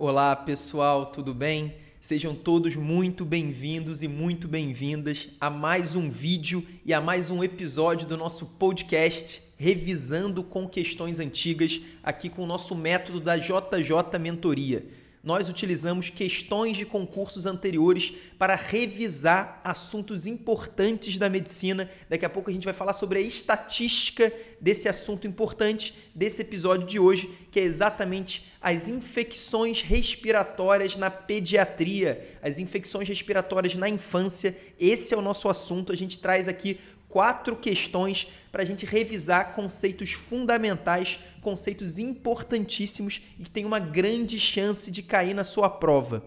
Olá pessoal, tudo bem? Sejam todos muito bem-vindos e muito bem-vindas a mais um vídeo e a mais um episódio do nosso podcast Revisando com Questões Antigas, aqui com o nosso método da JJ Mentoria nós utilizamos questões de concursos anteriores para revisar assuntos importantes da medicina. Daqui a pouco a gente vai falar sobre a estatística desse assunto importante desse episódio de hoje, que é exatamente as infecções respiratórias na pediatria, as infecções respiratórias na infância. Esse é o nosso assunto. A gente traz aqui quatro questões para a gente revisar conceitos fundamentais, conceitos importantíssimos e que tem uma grande chance de cair na sua prova.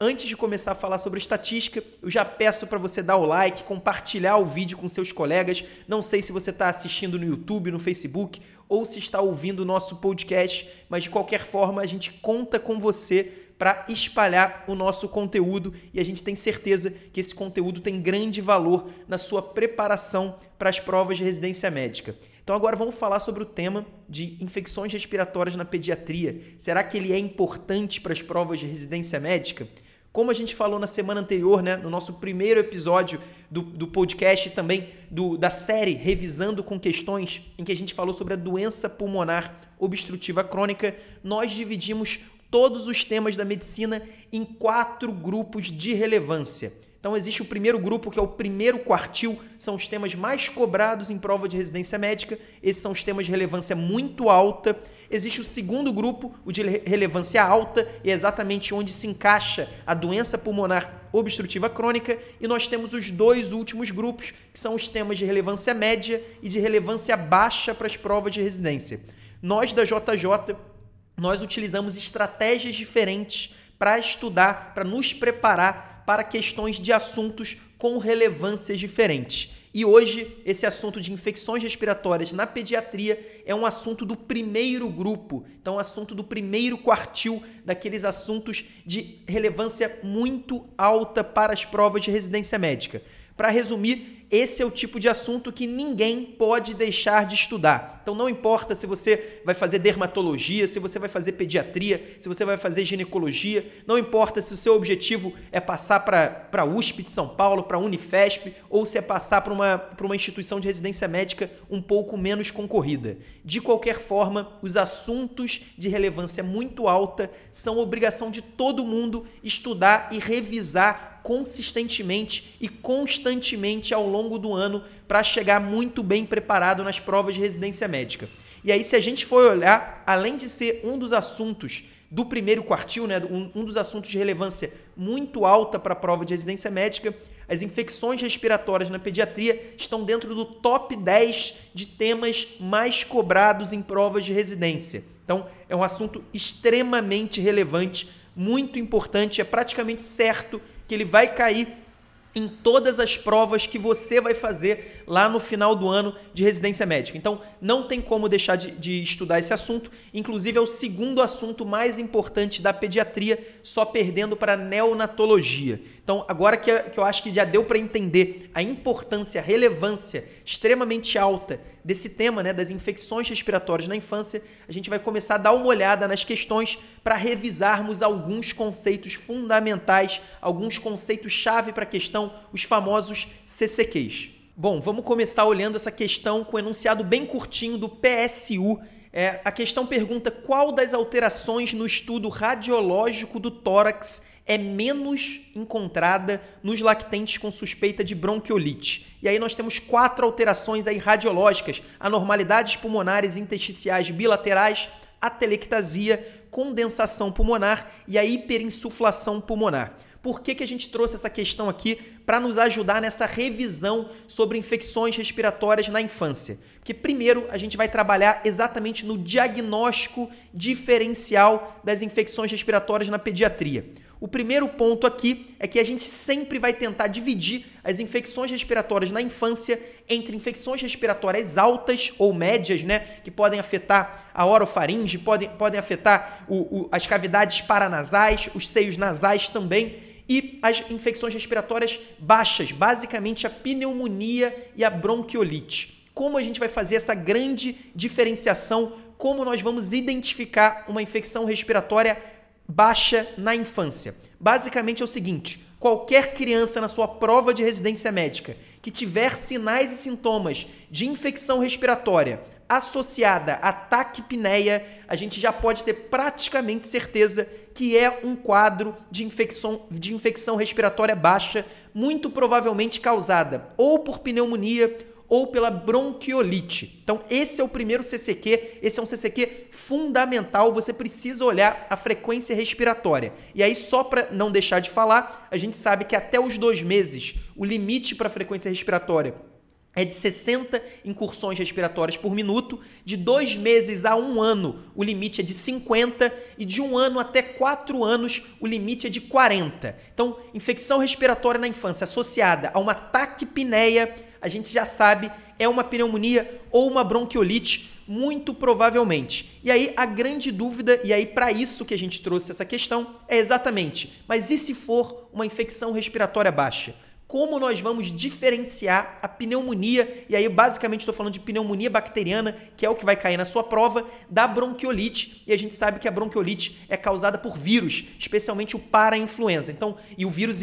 Antes de começar a falar sobre estatística, eu já peço para você dar o like, compartilhar o vídeo com seus colegas. Não sei se você está assistindo no YouTube, no Facebook ou se está ouvindo o nosso podcast, mas de qualquer forma a gente conta com você para espalhar o nosso conteúdo e a gente tem certeza que esse conteúdo tem grande valor na sua preparação para as provas de residência médica. Então agora vamos falar sobre o tema de infecções respiratórias na pediatria. Será que ele é importante para as provas de residência médica? Como a gente falou na semana anterior, né, no nosso primeiro episódio do, do podcast também do, da série Revisando com Questões, em que a gente falou sobre a doença pulmonar obstrutiva crônica, nós dividimos todos os temas da medicina em quatro grupos de relevância. Então existe o primeiro grupo, que é o primeiro quartil, são os temas mais cobrados em prova de residência médica. Esses são os temas de relevância muito alta. Existe o segundo grupo, o de relevância alta, e é exatamente onde se encaixa a doença pulmonar obstrutiva crônica. E nós temos os dois últimos grupos, que são os temas de relevância média e de relevância baixa para as provas de residência. Nós da JJ nós utilizamos estratégias diferentes para estudar, para nos preparar para questões de assuntos com relevâncias diferentes. E hoje, esse assunto de infecções respiratórias na pediatria é um assunto do primeiro grupo, então, um assunto do primeiro quartil daqueles assuntos de relevância muito alta para as provas de residência médica. Para resumir, esse é o tipo de assunto que ninguém pode deixar de estudar. Então não importa se você vai fazer dermatologia, se você vai fazer pediatria, se você vai fazer ginecologia, não importa se o seu objetivo é passar para a USP de São Paulo, para a Unifesp, ou se é passar para uma, uma instituição de residência médica um pouco menos concorrida. De qualquer forma, os assuntos de relevância muito alta são obrigação de todo mundo estudar e revisar consistentemente e constantemente ao longo do ano para chegar muito bem preparado nas provas de residência médica. E aí, se a gente for olhar, além de ser um dos assuntos do primeiro quartil, né, um, um dos assuntos de relevância muito alta para a prova de residência médica, as infecções respiratórias na pediatria estão dentro do top 10 de temas mais cobrados em provas de residência. Então, é um assunto extremamente relevante, muito importante, é praticamente certo que ele vai cair em todas as provas que você vai fazer lá no final do ano de residência médica. Então, não tem como deixar de, de, estudar esse assunto. Inclusive, é o segundo assunto mais importante da pediatria, só perdendo para neonatologia. Então, agora que, que eu acho que já deu para entender a importância, a relevância extremamente alta desse tema, né, das infecções respiratórias na infância, a gente vai começar a dar uma olhada nas questões para revisarmos alguns conceitos fundamentais, alguns conceitos-chave para a questão, os famosos CCQs. Bom, vamos começar olhando essa questão com o enunciado bem curtinho do PSU. É, a questão pergunta qual das alterações no estudo radiológico do tórax é menos encontrada nos lactentes com suspeita de bronquiolite. E aí nós temos quatro alterações aí radiológicas: anormalidades pulmonares intersticiais bilaterais, atelectasia, condensação pulmonar e a hiperinsuflação pulmonar. Por que, que a gente trouxe essa questão aqui para nos ajudar nessa revisão sobre infecções respiratórias na infância? Porque, primeiro, a gente vai trabalhar exatamente no diagnóstico diferencial das infecções respiratórias na pediatria. O primeiro ponto aqui é que a gente sempre vai tentar dividir as infecções respiratórias na infância entre infecções respiratórias altas ou médias, né, que podem afetar a orofaringe, podem, podem afetar o, o, as cavidades paranasais, os seios nasais também, e as infecções respiratórias baixas, basicamente a pneumonia e a bronquiolite. Como a gente vai fazer essa grande diferenciação? Como nós vamos identificar uma infecção respiratória baixa na infância. Basicamente é o seguinte: qualquer criança na sua prova de residência médica que tiver sinais e sintomas de infecção respiratória associada a taquipneia, a gente já pode ter praticamente certeza que é um quadro de infecção, de infecção respiratória baixa, muito provavelmente causada ou por pneumonia ou pela bronquiolite. Então, esse é o primeiro CCQ, esse é um CCQ fundamental, você precisa olhar a frequência respiratória. E aí, só para não deixar de falar, a gente sabe que até os dois meses, o limite para a frequência respiratória é de 60 incursões respiratórias por minuto. De dois meses a um ano, o limite é de 50. E de um ano até quatro anos, o limite é de 40. Então, infecção respiratória na infância associada a uma taquipneia a gente já sabe é uma pneumonia ou uma bronquiolite, muito provavelmente. E aí a grande dúvida, e aí para isso que a gente trouxe essa questão, é exatamente: mas e se for uma infecção respiratória baixa? Como nós vamos diferenciar a pneumonia, e aí basicamente estou falando de pneumonia bacteriana, que é o que vai cair na sua prova, da bronquiolite, e a gente sabe que a bronquiolite é causada por vírus, especialmente o para-influenza. Então, e o vírus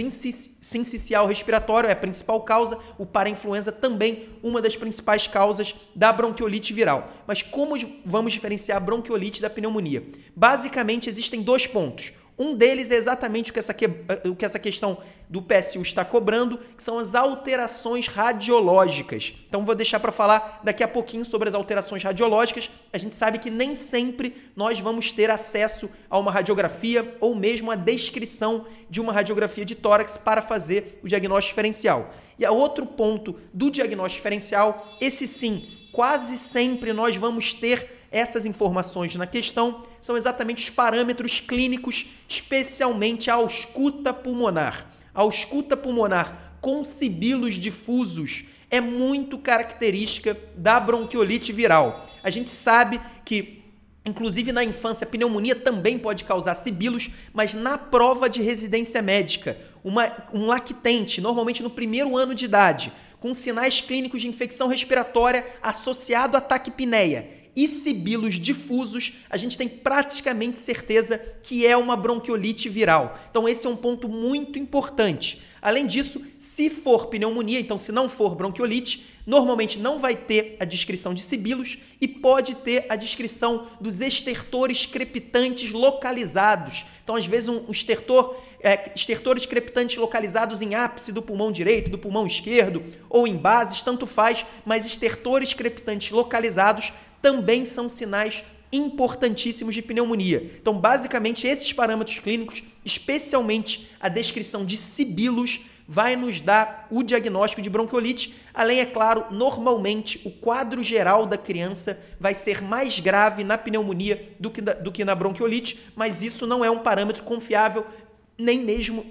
sincicial respiratório é a principal causa, o para-influenza também uma das principais causas da bronquiolite viral. Mas como vamos diferenciar a bronquiolite da pneumonia? Basicamente existem dois pontos. Um deles é exatamente o que essa, que, o que essa questão do PSU está cobrando, que são as alterações radiológicas. Então vou deixar para falar daqui a pouquinho sobre as alterações radiológicas. A gente sabe que nem sempre nós vamos ter acesso a uma radiografia ou mesmo a descrição de uma radiografia de tórax para fazer o diagnóstico diferencial. E a outro ponto do diagnóstico diferencial, esse sim, quase sempre nós vamos ter essas informações na questão são exatamente os parâmetros clínicos, especialmente a ausculta pulmonar. A ausculta pulmonar com sibilos difusos é muito característica da bronquiolite viral. A gente sabe que Inclusive na infância, a pneumonia também pode causar sibilos, mas na prova de residência médica, uma, um lactente, normalmente no primeiro ano de idade, com sinais clínicos de infecção respiratória associado à taquipneia e sibilos difusos, a gente tem praticamente certeza que é uma bronquiolite viral. Então, esse é um ponto muito importante. Além disso, se for pneumonia, então se não for bronquiolite, normalmente não vai ter a descrição de sibilos e pode ter a descrição dos estertores crepitantes localizados. Então, às vezes, um estertor, é, estertores crepitantes localizados em ápice do pulmão direito, do pulmão esquerdo ou em bases, tanto faz, mas estertores crepitantes localizados também são sinais importantíssimos de pneumonia. Então, basicamente, esses parâmetros clínicos, especialmente a descrição de sibilos, vai nos dar o diagnóstico de bronquiolite. Além, é claro, normalmente o quadro geral da criança vai ser mais grave na pneumonia do que, do que na bronquiolite, mas isso não é um parâmetro confiável, nem mesmo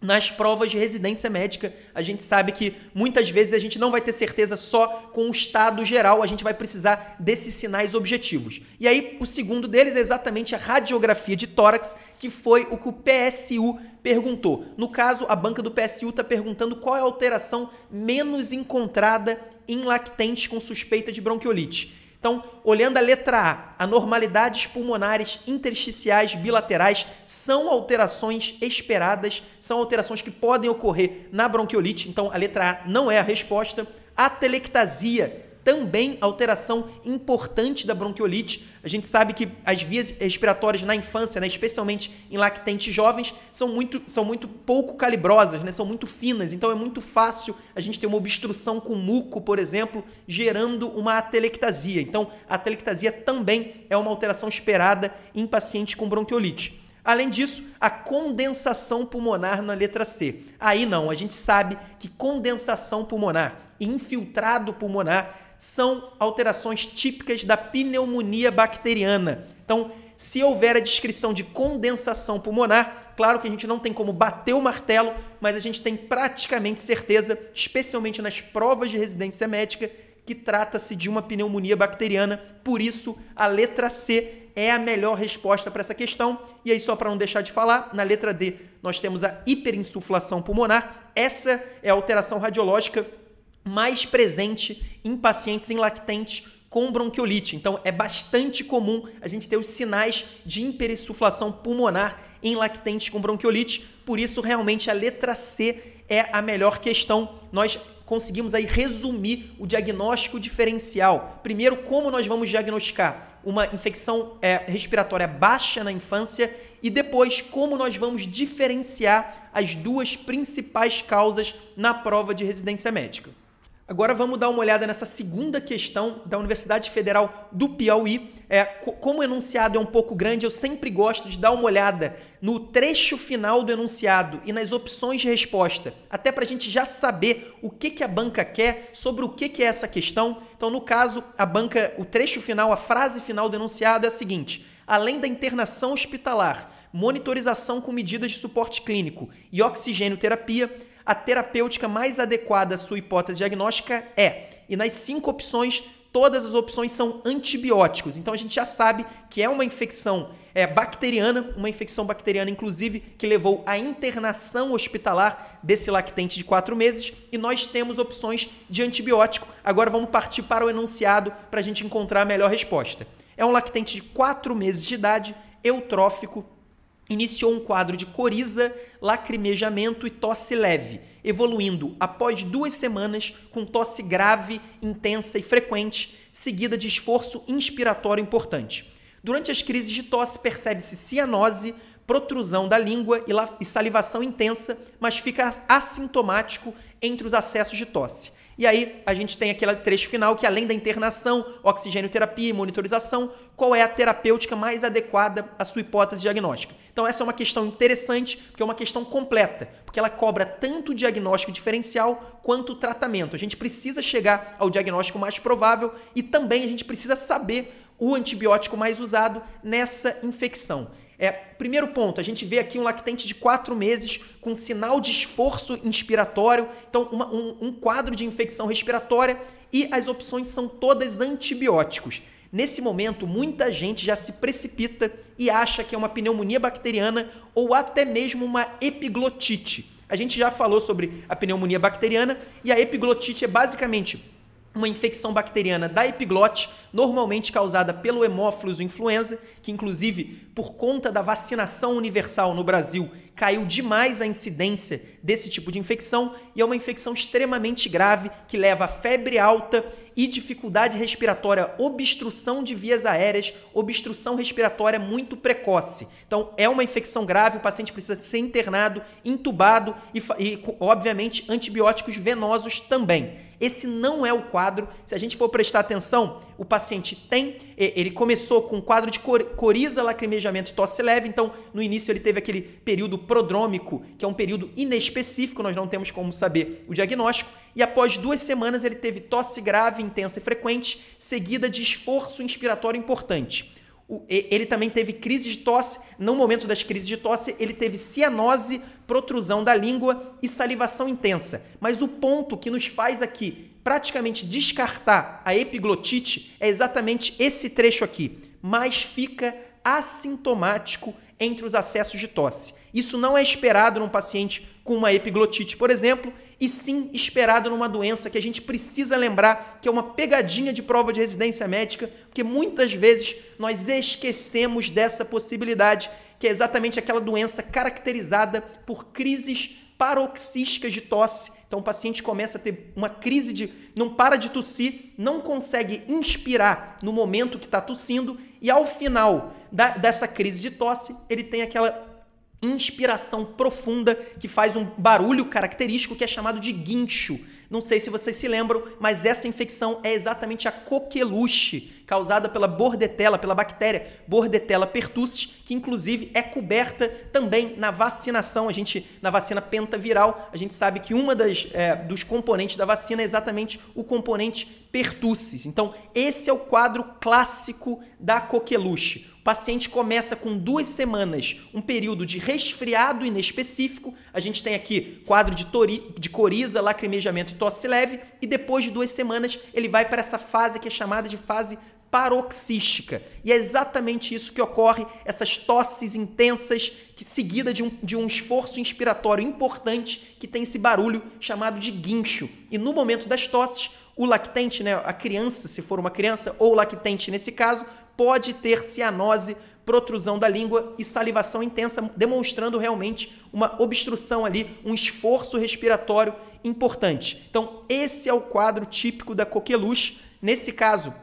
nas provas de residência médica, a gente sabe que muitas vezes a gente não vai ter certeza só com o estado geral, a gente vai precisar desses sinais objetivos. E aí, o segundo deles é exatamente a radiografia de tórax, que foi o que o PSU perguntou. No caso, a banca do PSU está perguntando qual é a alteração menos encontrada em lactentes com suspeita de bronquiolite. Então, olhando a letra A, anormalidades pulmonares intersticiais bilaterais são alterações esperadas, são alterações que podem ocorrer na bronquiolite. Então, a letra A não é a resposta. A telectasia também alteração importante da bronquiolite. A gente sabe que as vias respiratórias na infância, né, especialmente em lactentes jovens, são muito, são muito pouco calibrosas, né, são muito finas. Então é muito fácil a gente ter uma obstrução com muco, por exemplo, gerando uma atelectasia. Então a atelectasia também é uma alteração esperada em pacientes com bronquiolite. Além disso, a condensação pulmonar na letra C. Aí não, a gente sabe que condensação pulmonar, infiltrado pulmonar, são alterações típicas da pneumonia bacteriana. Então, se houver a descrição de condensação pulmonar, claro que a gente não tem como bater o martelo, mas a gente tem praticamente certeza, especialmente nas provas de residência médica, que trata-se de uma pneumonia bacteriana. Por isso, a letra C é a melhor resposta para essa questão. E aí, só para não deixar de falar, na letra D nós temos a hiperinsuflação pulmonar. Essa é a alteração radiológica mais presente em pacientes em lactentes com bronquiolite. Então, é bastante comum a gente ter os sinais de hiperinsuflação pulmonar em lactentes com bronquiolite. Por isso, realmente, a letra C é a melhor questão. Nós conseguimos aí resumir o diagnóstico diferencial. Primeiro, como nós vamos diagnosticar uma infecção é, respiratória baixa na infância e depois como nós vamos diferenciar as duas principais causas na prova de residência médica. Agora vamos dar uma olhada nessa segunda questão da Universidade Federal do Piauí. É, como o enunciado é um pouco grande, eu sempre gosto de dar uma olhada no trecho final do enunciado e nas opções de resposta, até para a gente já saber o que, que a banca quer sobre o que, que é essa questão. Então, no caso, a banca, o trecho final, a frase final do enunciado é a seguinte: além da internação hospitalar, monitorização com medidas de suporte clínico e oxigênio terapia, a terapêutica mais adequada à sua hipótese diagnóstica é. E nas cinco opções, todas as opções são antibióticos. Então a gente já sabe que é uma infecção é, bacteriana, uma infecção bacteriana, inclusive, que levou à internação hospitalar desse lactente de quatro meses. E nós temos opções de antibiótico. Agora vamos partir para o enunciado para a gente encontrar a melhor resposta. É um lactente de quatro meses de idade, eutrófico, iniciou um quadro de coriza, lacrimejamento e tosse leve, evoluindo após duas semanas com tosse grave, intensa e frequente, seguida de esforço inspiratório importante. Durante as crises de tosse, percebe-se cianose, protrusão da língua e salivação intensa, mas fica assintomático entre os acessos de tosse. E aí a gente tem aquele trecho final que além da internação, oxigênio terapia e monitorização, qual é a terapêutica mais adequada à sua hipótese diagnóstica? Então essa é uma questão interessante, porque é uma questão completa, porque ela cobra tanto o diagnóstico diferencial quanto o tratamento. A gente precisa chegar ao diagnóstico mais provável e também a gente precisa saber o antibiótico mais usado nessa infecção. É, primeiro ponto, a gente vê aqui um lactente de quatro meses com sinal de esforço inspiratório, então uma, um, um quadro de infecção respiratória e as opções são todas antibióticos. Nesse momento, muita gente já se precipita e acha que é uma pneumonia bacteriana ou até mesmo uma epiglotite. A gente já falou sobre a pneumonia bacteriana e a epiglotite é basicamente uma infecção bacteriana da epiglote, normalmente causada pelo Haemophilus influenza, que inclusive por conta da vacinação universal no Brasil caiu demais a incidência desse tipo de infecção e é uma infecção extremamente grave que leva a febre alta e dificuldade respiratória, obstrução de vias aéreas, obstrução respiratória muito precoce. Então, é uma infecção grave, o paciente precisa ser internado, intubado e, e obviamente, antibióticos venosos também. Esse não é o quadro. Se a gente for prestar atenção, o paciente tem, ele começou com um quadro de coriza, lacrimejamento e tosse leve, então no início ele teve aquele período prodrômico, que é um período inespecífico, nós não temos como saber o diagnóstico, e após duas semanas ele teve tosse grave, intensa e frequente, seguida de esforço inspiratório importante. Ele também teve crise de tosse. No momento das crises de tosse, ele teve cianose, protrusão da língua e salivação intensa. Mas o ponto que nos faz aqui praticamente descartar a epiglotite é exatamente esse trecho aqui. Mas fica assintomático entre os acessos de tosse. Isso não é esperado num paciente com uma epiglotite, por exemplo, e sim esperado numa doença que a gente precisa lembrar que é uma pegadinha de prova de residência médica, porque muitas vezes nós esquecemos dessa possibilidade, que é exatamente aquela doença caracterizada por crises paroxísticas de tosse. Então o paciente começa a ter uma crise de não para de tossir, não consegue inspirar no momento que está tossindo e ao final da, dessa crise de tosse ele tem aquela inspiração profunda que faz um barulho característico que é chamado de guincho. Não sei se vocês se lembram, mas essa infecção é exatamente a coqueluche, causada pela bordetela, pela bactéria Bordetella pertussis, que inclusive é coberta também na vacinação. A gente na vacina pentaviral, a gente sabe que uma das é, dos componentes da vacina é exatamente o componente pertussis. Então, esse é o quadro clássico da coqueluche. O paciente começa com duas semanas, um período de resfriado inespecífico. A gente tem aqui quadro de, tori, de coriza, lacrimejamento e tosse leve. E depois de duas semanas, ele vai para essa fase que é chamada de fase paroxística. E é exatamente isso que ocorre, essas tosses intensas, que seguida de um, de um esforço inspiratório importante, que tem esse barulho chamado de guincho. E no momento das tosses, o lactente, né, a criança, se for uma criança, ou lactente nesse caso, pode ter cianose, protrusão da língua e salivação intensa, demonstrando realmente uma obstrução ali, um esforço respiratório importante. Então, esse é o quadro típico da coqueluche. Nesse caso,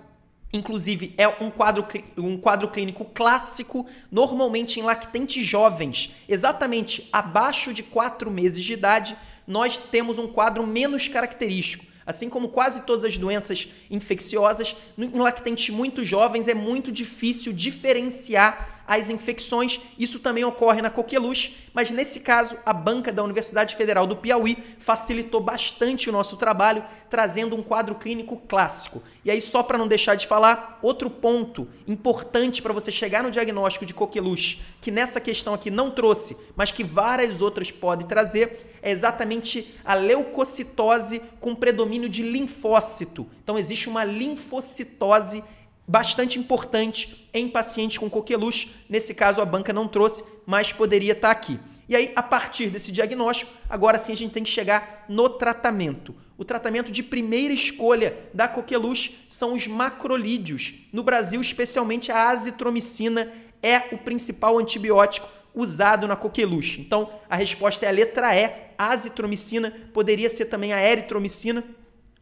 Inclusive, é um quadro, um quadro clínico clássico, normalmente em lactentes jovens, exatamente abaixo de 4 meses de idade, nós temos um quadro menos característico. Assim como quase todas as doenças infecciosas, em lactentes muito jovens é muito difícil diferenciar as infecções. Isso também ocorre na coqueluche, mas nesse caso a banca da Universidade Federal do Piauí facilitou bastante o nosso trabalho, trazendo um quadro clínico clássico. E aí só para não deixar de falar, outro ponto importante para você chegar no diagnóstico de coqueluche, que nessa questão aqui não trouxe, mas que várias outras podem trazer, é exatamente a leucocitose com predomínio de linfócito. Então existe uma linfocitose bastante importante em pacientes com coqueluche. Nesse caso, a banca não trouxe, mas poderia estar aqui. E aí, a partir desse diagnóstico, agora sim a gente tem que chegar no tratamento. O tratamento de primeira escolha da coqueluche são os macrolídeos. No Brasil, especialmente a azitromicina é o principal antibiótico usado na coqueluche. Então, a resposta é a letra E, azitromicina, poderia ser também a eritromicina,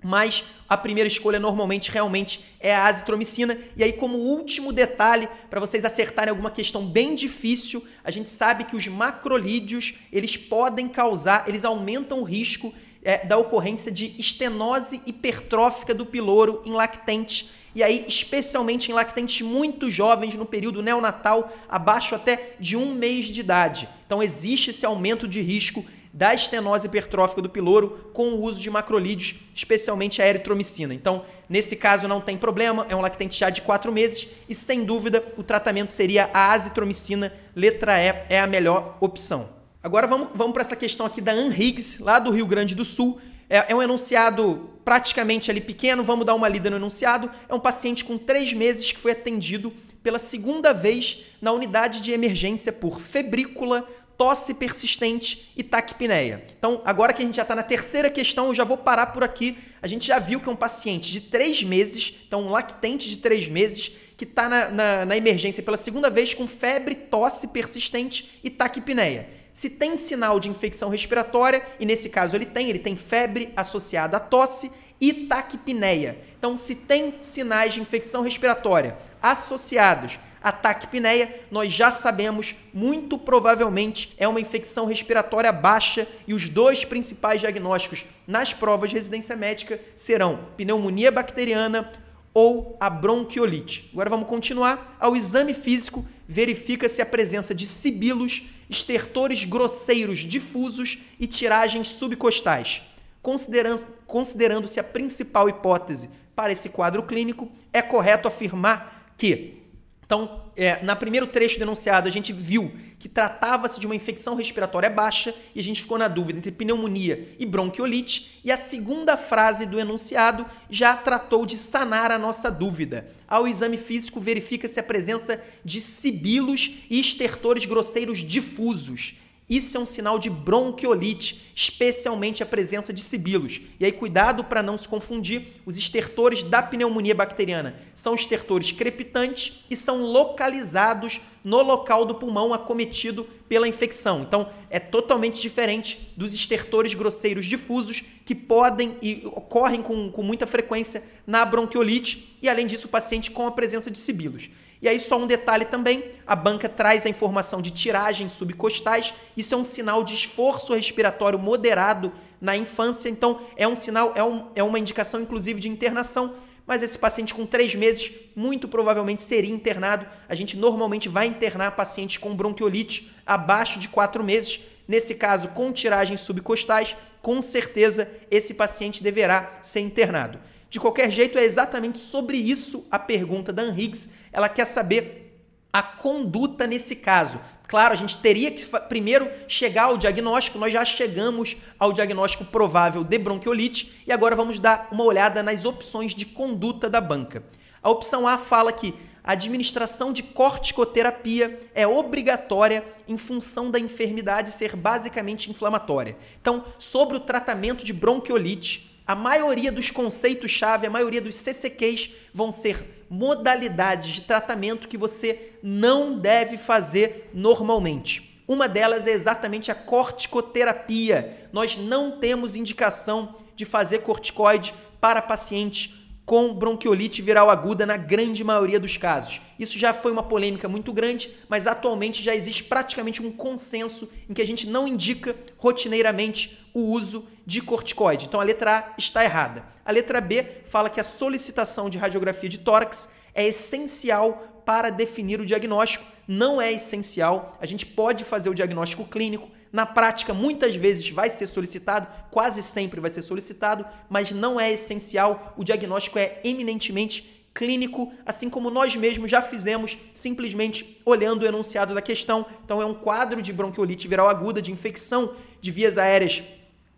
mas a primeira escolha normalmente realmente é a azitromicina. E aí, como último detalhe, para vocês acertarem alguma questão bem difícil, a gente sabe que os macrolídeos, eles podem causar, eles aumentam o risco é, da ocorrência de estenose hipertrófica do piloro em lactente. E aí, especialmente em lactentes muito jovens, no período neonatal, abaixo até de um mês de idade. Então, existe esse aumento de risco da estenose hipertrófica do piloro com o uso de macrolídeos, especialmente a eritromicina. Então, nesse caso não tem problema, é um lactente já de 4 meses e sem dúvida o tratamento seria a azitromicina, letra E é a melhor opção. Agora vamos, vamos para essa questão aqui da Ann Higgs, lá do Rio Grande do Sul. É, é um enunciado praticamente ali pequeno, vamos dar uma lida no enunciado. É um paciente com 3 meses que foi atendido pela segunda vez na unidade de emergência por febrícula tosse persistente e taquipneia. Então, agora que a gente já está na terceira questão, eu já vou parar por aqui. A gente já viu que é um paciente de três meses, então um lactente de três meses, que está na, na, na, emergência pela segunda vez com febre, tosse persistente e taquipneia. Se tem sinal de infecção respiratória, e nesse caso ele tem, ele tem febre associada à tosse e taquipneia. Então, se tem sinais de infecção respiratória associados ataque pneia, nós já sabemos, muito provavelmente é uma infecção respiratória baixa e os dois principais diagnósticos nas provas de residência médica serão pneumonia bacteriana ou a bronquiolite. Agora vamos continuar. Ao exame físico, verifica-se a presença de sibilos, estertores grosseiros difusos e tiragens subcostais. Considerando-se considerando a principal hipótese para esse quadro clínico, é correto afirmar que então, é, na primeiro trecho denunciado, a gente viu que tratava-se de uma infecção respiratória baixa e a gente ficou na dúvida entre pneumonia e bronquiolite. E a segunda frase do enunciado já tratou de sanar a nossa dúvida. Ao exame físico, verifica-se a presença de sibilos e estertores grosseiros difusos. Isso é um sinal de bronquiolite, especialmente a presença de sibilos. E aí, cuidado para não se confundir: os estertores da pneumonia bacteriana são estertores crepitantes e são localizados no local do pulmão acometido pela infecção. Então, é totalmente diferente dos estertores grosseiros difusos que podem e ocorrem com, com muita frequência na bronquiolite e, além disso, o paciente com a presença de sibilos. E aí, só um detalhe também: a banca traz a informação de tiragens subcostais. Isso é um sinal de esforço respiratório moderado na infância. Então, é um sinal, é, um, é uma indicação, inclusive, de internação. Mas esse paciente com três meses, muito provavelmente seria internado. A gente normalmente vai internar pacientes com bronquiolite abaixo de quatro meses. Nesse caso, com tiragens subcostais, com certeza esse paciente deverá ser internado. De qualquer jeito, é exatamente sobre isso a pergunta da Higgs. Ela quer saber a conduta nesse caso. Claro, a gente teria que primeiro chegar ao diagnóstico, nós já chegamos ao diagnóstico provável de bronquiolite e agora vamos dar uma olhada nas opções de conduta da banca. A opção A fala que a administração de corticoterapia é obrigatória em função da enfermidade ser basicamente inflamatória. Então, sobre o tratamento de bronquiolite, a maioria dos conceitos-chave, a maioria dos CCQs vão ser modalidades de tratamento que você não deve fazer normalmente. Uma delas é exatamente a corticoterapia. Nós não temos indicação de fazer corticoide para pacientes com bronquiolite viral aguda na grande maioria dos casos. Isso já foi uma polêmica muito grande, mas atualmente já existe praticamente um consenso em que a gente não indica rotineiramente o uso de corticoide. Então a letra A está errada. A letra B fala que a solicitação de radiografia de tórax é essencial para definir o diagnóstico. Não é essencial. A gente pode fazer o diagnóstico clínico. Na prática, muitas vezes vai ser solicitado, quase sempre vai ser solicitado, mas não é essencial. O diagnóstico é eminentemente clínico, assim como nós mesmos já fizemos simplesmente olhando o enunciado da questão. Então, é um quadro de bronquiolite viral aguda, de infecção de vias aéreas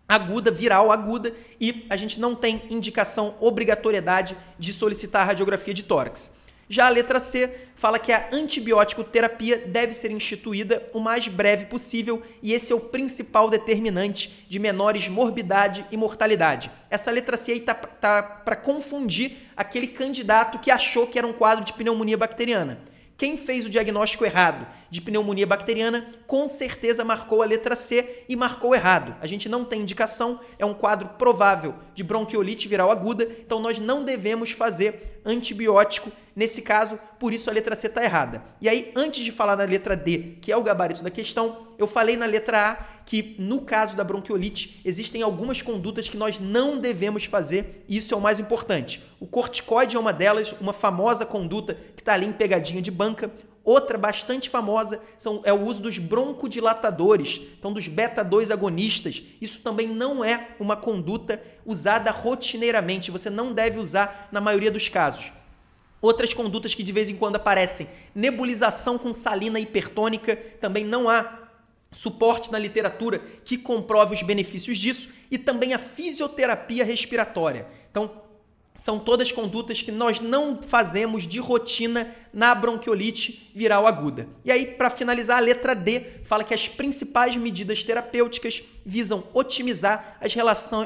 aguda, viral aguda, e a gente não tem indicação, obrigatoriedade de solicitar radiografia de tórax. Já a letra C fala que a antibiótico terapia deve ser instituída o mais breve possível e esse é o principal determinante de menores morbidade e mortalidade. Essa letra C aí tá, tá para confundir aquele candidato que achou que era um quadro de pneumonia bacteriana. Quem fez o diagnóstico errado de pneumonia bacteriana, com certeza marcou a letra C e marcou errado. A gente não tem indicação, é um quadro provável de bronquiolite viral aguda, então nós não devemos fazer antibiótico nesse caso, por isso a letra C está errada. E aí, antes de falar da letra D, que é o gabarito da questão, eu falei na letra A que, no caso da bronquiolite, existem algumas condutas que nós não devemos fazer, e isso é o mais importante. O corticoide é uma delas, uma famosa conduta que está ali em pegadinha de banca. Outra bastante famosa são, é o uso dos broncodilatadores, então dos beta-2 agonistas. Isso também não é uma conduta usada rotineiramente, você não deve usar na maioria dos casos. Outras condutas que de vez em quando aparecem, nebulização com salina hipertônica, também não há suporte na literatura que comprove os benefícios disso e também a fisioterapia respiratória. Então, são todas condutas que nós não fazemos de rotina na bronquiolite viral aguda. E aí, para finalizar, a letra D fala que as principais medidas terapêuticas visam otimizar as,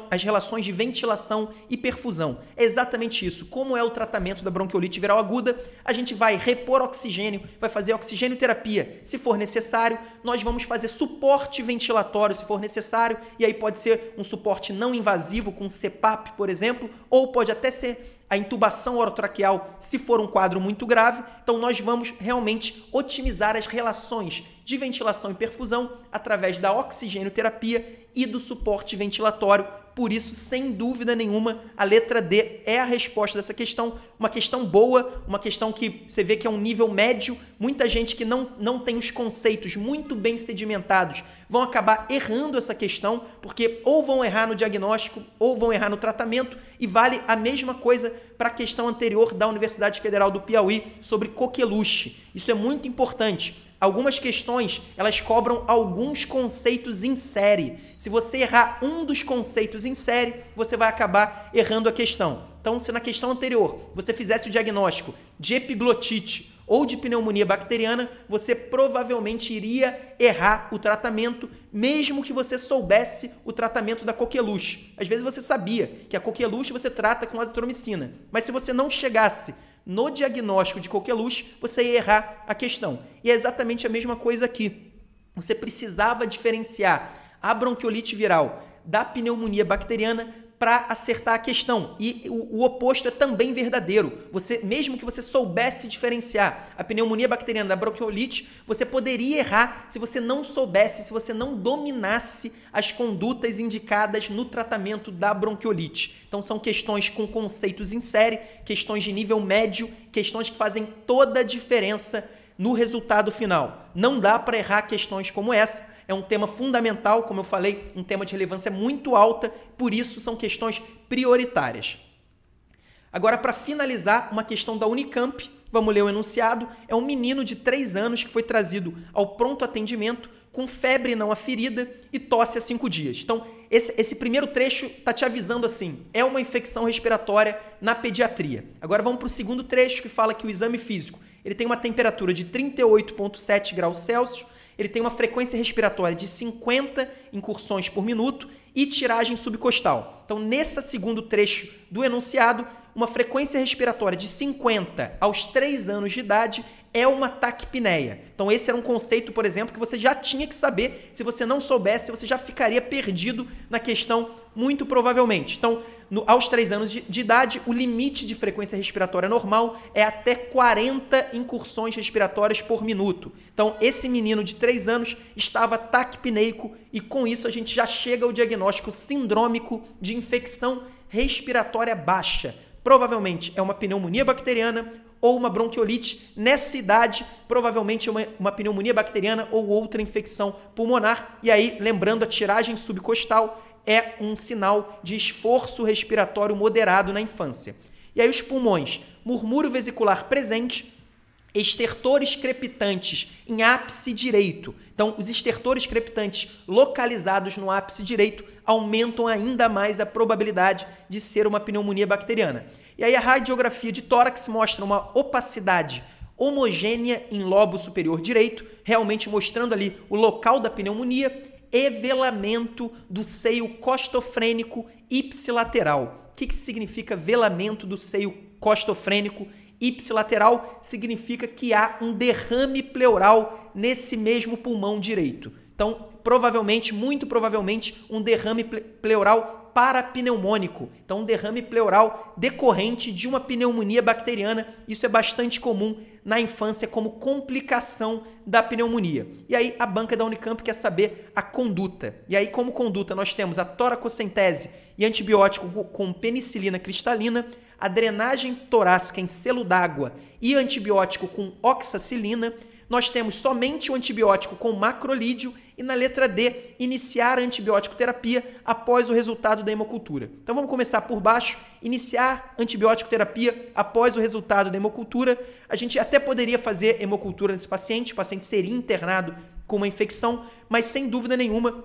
as relações de ventilação e perfusão. É exatamente isso. Como é o tratamento da bronquiolite viral aguda? A gente vai repor oxigênio, vai fazer oxigênio terapia. Se for necessário, nós vamos fazer suporte ventilatório, se for necessário, e aí pode ser um suporte não invasivo com CPAP, por exemplo, ou pode até ser a intubação orotraqueal se for um quadro muito grave. Então, nós vamos realmente otimizar as relações de ventilação e perfusão através da oxigênio terapia e do suporte ventilatório por isso, sem dúvida nenhuma, a letra D é a resposta dessa questão. Uma questão boa, uma questão que você vê que é um nível médio. Muita gente que não, não tem os conceitos muito bem sedimentados vão acabar errando essa questão, porque ou vão errar no diagnóstico ou vão errar no tratamento. E vale a mesma coisa para a questão anterior da Universidade Federal do Piauí sobre coqueluche. Isso é muito importante algumas questões elas cobram alguns conceitos em série. Se você errar um dos conceitos em série, você vai acabar errando a questão. Então, se na questão anterior você fizesse o diagnóstico de epiglotite ou de pneumonia bacteriana, você provavelmente iria errar o tratamento, mesmo que você soubesse o tratamento da coqueluche. Às vezes você sabia que a coqueluche você trata com azitromicina, mas se você não chegasse no diagnóstico de coqueluche, você ia errar a questão. E é exatamente a mesma coisa aqui. Você precisava diferenciar a bronquiolite viral da pneumonia bacteriana para acertar a questão. E o, o, oposto é também verdadeiro. Você, mesmo que você soubesse diferenciar a pneumonia bacteriana da bronquiolite, você poderia errar se você não soubesse, se você não dominasse as condutas indicadas no tratamento da bronquiolite. Então são questões com conceitos em série, questões de nível médio, questões que fazem toda a diferença no resultado final. Não dá para errar questões como essa é um tema fundamental, como eu falei, um tema de relevância muito alta, por isso são questões prioritárias. Agora, para finalizar, uma questão da Unicamp, vamos ler o enunciado. É um menino de 3 anos que foi trazido ao pronto atendimento com febre não aferida e tosse há 5 dias. Então, esse, esse primeiro trecho está te avisando assim: é uma infecção respiratória na pediatria. Agora vamos para o segundo trecho que fala que o exame físico ele tem uma temperatura de 38,7 graus Celsius ele tem uma frequência respiratória de 50 incursões por minuto e tiragem subcostal. Então, nesse segundo trecho do enunciado, uma frequência respiratória de 50 aos 3 anos de idade é uma taquipneia. Então esse era um conceito, por exemplo, que você já tinha que saber. Se você não soubesse, você já ficaria perdido na questão, muito provavelmente. Então, no, aos 3 anos de, de, idade, o limite de frequência respiratória normal é até 40 incursões respiratórias por minuto. Então, esse menino de 3 anos estava taquipneico e com isso a gente já chega ao diagnóstico sindrômico de infecção respiratória baixa. Provavelmente é uma pneumonia bacteriana ou uma bronquiolite. Nessa idade, provavelmente uma, uma pneumonia bacteriana ou outra infecção pulmonar. E aí, lembrando, a tiragem subcostal é um sinal de esforço respiratório moderado na infância. E aí, os pulmões, murmúrio vesicular presente, estertores crepitantes em ápice direito. Então, os estertores crepitantes localizados no ápice direito aumentam ainda mais a probabilidade de ser uma pneumonia bacteriana. E aí a radiografia de tórax mostra uma opacidade homogênea em lobo superior direito, realmente mostrando ali o local da pneumonia e velamento do seio costofrênico ipsilateral. O que, que significa velamento do seio costofrênico ipsilateral? Significa que há um derrame pleural nesse mesmo pulmão direito. Então, provavelmente, muito provavelmente, um derrame pleural parapneumônico, então um derrame pleural decorrente de uma pneumonia bacteriana. Isso é bastante comum na infância como complicação da pneumonia. E aí a banca da Unicamp quer saber a conduta. E aí como conduta nós temos a toracocentese e antibiótico com penicilina cristalina, a drenagem torácica em selo d'água e antibiótico com oxacilina, nós temos somente o antibiótico com macrolídeo e na letra D, iniciar a antibiótico terapia após o resultado da hemocultura. Então vamos começar por baixo, iniciar antibiótico terapia após o resultado da hemocultura. A gente até poderia fazer hemocultura nesse paciente, o paciente seria internado com uma infecção, mas sem dúvida nenhuma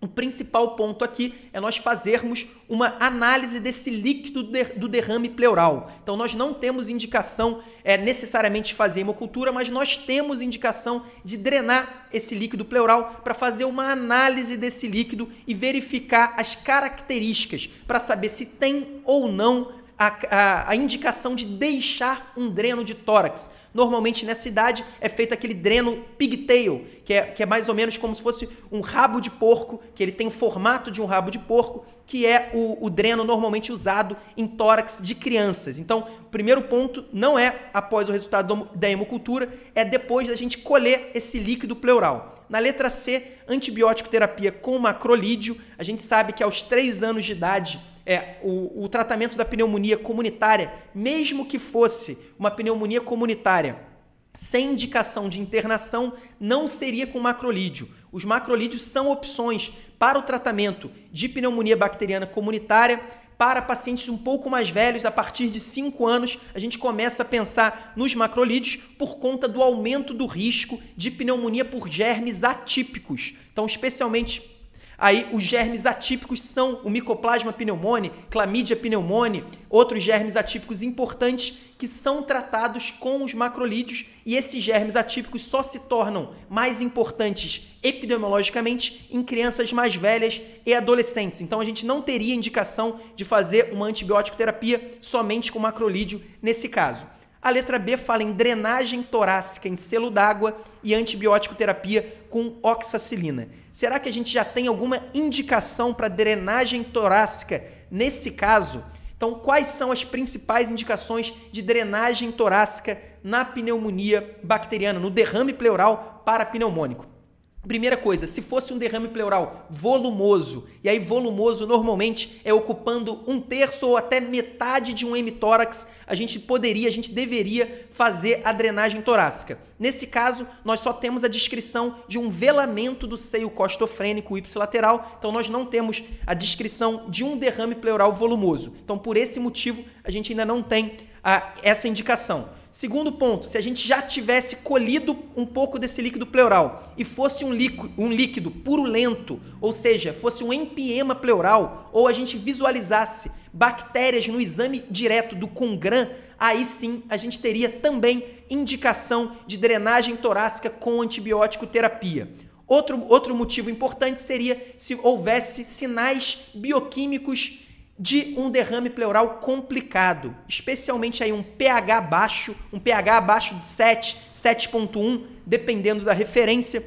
o principal ponto aqui é nós fazermos uma análise desse líquido do derrame pleural. Então, nós não temos indicação é, necessariamente de fazer hemocultura, mas nós temos indicação de drenar esse líquido pleural para fazer uma análise desse líquido e verificar as características para saber se tem ou não a, a, a, indicação de deixar um dreno de tórax. Normalmente nessa idade é feito aquele dreno pigtail, que é, que é mais ou menos como se fosse um rabo de porco, que ele tem o formato de um rabo de porco, que é o, o dreno normalmente usado em tórax de crianças. Então, o primeiro ponto não é após o resultado do, da hemocultura, é depois da gente colher esse líquido pleural. Na letra C, antibiótico terapia com macrolídeo. A gente sabe que aos 3 anos de idade é, o, o tratamento da pneumonia comunitária, mesmo que fosse uma pneumonia comunitária sem indicação de internação, não seria com macrolídeo. Os macrolídeos são opções para o tratamento de pneumonia bacteriana comunitária. Para pacientes um pouco mais velhos, a partir de 5 anos, a gente começa a pensar nos macrolídeos por conta do aumento do risco de pneumonia por germes atípicos. Então, especialmente Aí os germes atípicos são o Mycoplasma pneumoniae, Chlamydia pneumoniae, outros germes atípicos importantes que são tratados com os macrolídeos e esses germes atípicos só se tornam mais importantes epidemiologicamente em crianças mais velhas e adolescentes. Então a gente não teria indicação de fazer uma antibiótico terapia somente com macrolídeo nesse caso. A letra B fala em drenagem torácica em selo d'água e antibiótico terapia com oxacilina. Será que a gente já tem alguma indicação para drenagem torácica nesse caso? Então, quais são as principais indicações de drenagem torácica na pneumonia bacteriana, no derrame pleural parapneumônico? Primeira coisa, se fosse um derrame pleural volumoso, e aí volumoso normalmente é ocupando um terço ou até metade de um hemitórax, a gente poderia, a gente deveria fazer a drenagem torácica. Nesse caso, nós só temos a descrição de um velamento do seio costofrênico ipsilateral, então nós não temos a descrição de um derrame pleural volumoso. Então, por esse motivo, a gente ainda não tem a, essa indicação. Segundo ponto, se a gente já tivesse colhido um pouco desse líquido pleural e fosse um líquido, um líquido purulento, ou seja, fosse um empiema pleural, ou a gente visualizasse bactérias no exame direto do Congram, aí sim a gente teria também indicação de drenagem torácica com antibiótico terapia. Outro, outro motivo importante seria se houvesse sinais bioquímicos de um derrame pleural complicado, especialmente aí um pH baixo, um pH abaixo de 7, 7.1, dependendo da referência,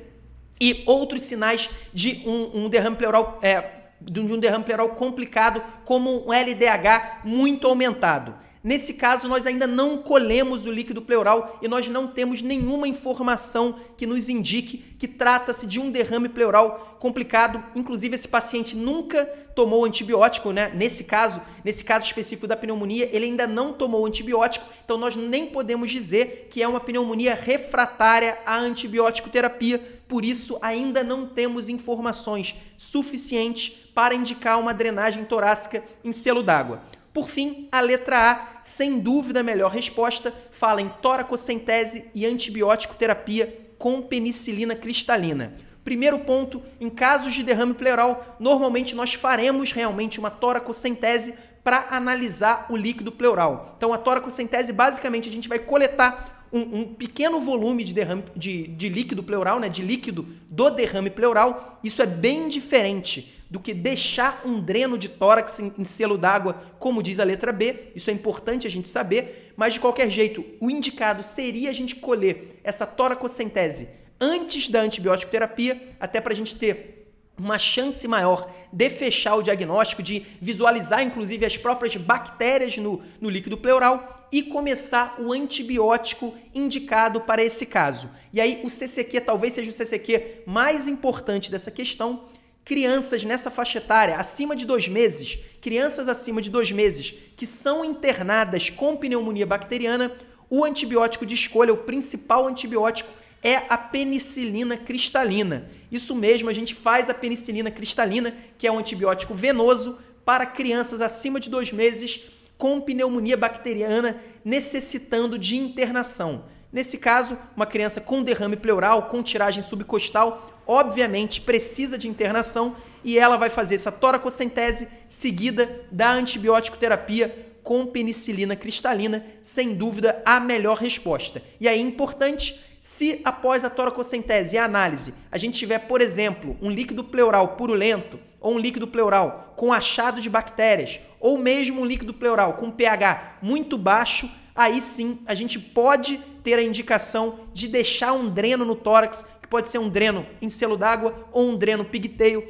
e outros sinais de um, um derrame pleural é, de um derrame pleural complicado, como um LDH muito aumentado. Nesse caso, nós ainda não colhemos o líquido pleural e nós não temos nenhuma informação que nos indique que trata-se de um derrame pleural complicado. Inclusive, esse paciente nunca tomou antibiótico, né? Nesse caso, nesse caso específico da pneumonia, ele ainda não tomou antibiótico, então nós nem podemos dizer que é uma pneumonia refratária à antibiótico terapia. Por isso, ainda não temos informações suficientes para indicar uma drenagem torácica em selo d'água. Por fim, a letra A, sem dúvida a melhor resposta, fala em toracocentese e antibiótico terapia com penicilina cristalina. Primeiro ponto, em casos de derrame pleural, normalmente nós faremos realmente uma toracocentese para analisar o líquido pleural. Então, a toracocentese, basicamente, a gente vai coletar um, um, pequeno volume de, derrame, de, de líquido pleural, né, de líquido do derrame pleural. Isso é bem diferente do que deixar um dreno de tórax em, em selo d'água, como diz a letra B. Isso é importante a gente saber, mas de qualquer jeito, o indicado seria a gente colher essa toracocentese antes da antibiótico terapia, até para a gente ter uma chance maior de fechar o diagnóstico, de visualizar inclusive as próprias bactérias no, no líquido pleural e começar o antibiótico indicado para esse caso. E aí o CCQ talvez seja o CCQ mais importante dessa questão, crianças nessa faixa etária, acima de dois meses, crianças acima de dois meses, que são internadas com pneumonia bacteriana, o antibiótico de escolha, o principal antibiótico, é a penicilina cristalina. Isso mesmo, a gente faz a penicilina cristalina, que é um antibiótico venoso, para crianças acima de dois meses com pneumonia bacteriana necessitando de internação. Nesse caso, uma criança com derrame pleural, com tiragem subcostal, obviamente precisa de internação e ela vai fazer essa toracocentese seguida da antibiótico terapia com penicilina cristalina, sem dúvida a melhor resposta. E aí importante, se após a toracocentese e a análise, a gente tiver, por exemplo, um líquido pleural purulento ou um líquido pleural com achado de bactérias, ou mesmo um líquido pleural com pH muito baixo, aí sim a gente pode ter a indicação de deixar um dreno no tórax pode ser um dreno em selo d'água ou um dreno pigtail,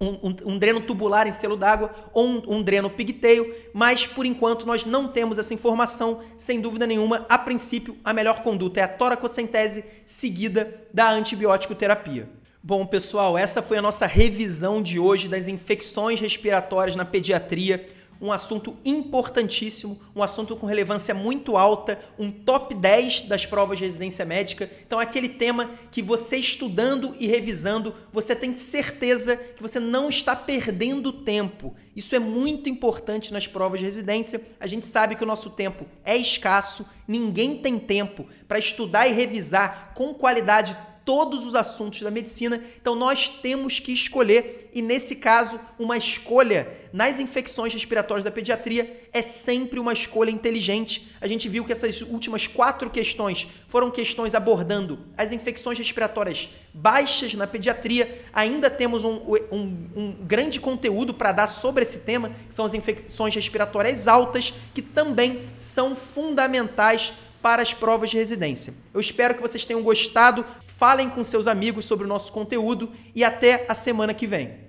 um, um, um, dreno tubular em selo d'água ou um, um, dreno pigtail, mas por enquanto nós não temos essa informação, sem dúvida nenhuma. A princípio, a melhor conduta é a toracocentese seguida da antibiótico terapia. Bom, pessoal, essa foi a nossa revisão de hoje das infecções respiratórias na pediatria um assunto importantíssimo, um assunto com relevância muito alta, um top 10 das provas de residência médica. Então, é aquele tema que você estudando e revisando, você tem certeza que você não está perdendo tempo. Isso é muito importante nas provas de residência. A gente sabe que o nosso tempo é escasso, ninguém tem tempo para estudar e revisar com qualidade todos os assuntos da medicina, então nós temos que escolher, e nesse caso, uma escolha nas infecções respiratórias da pediatria é sempre uma escolha inteligente. A gente viu que essas últimas quatro questões foram questões abordando as infecções respiratórias baixas na pediatria. Ainda temos um, um, um grande conteúdo para dar sobre esse tema, que são as infecções respiratórias altas, que também são fundamentais para as provas de residência. Eu espero que vocês tenham gostado falem com seus amigos sobre o nosso conteúdo e até a semana que vem.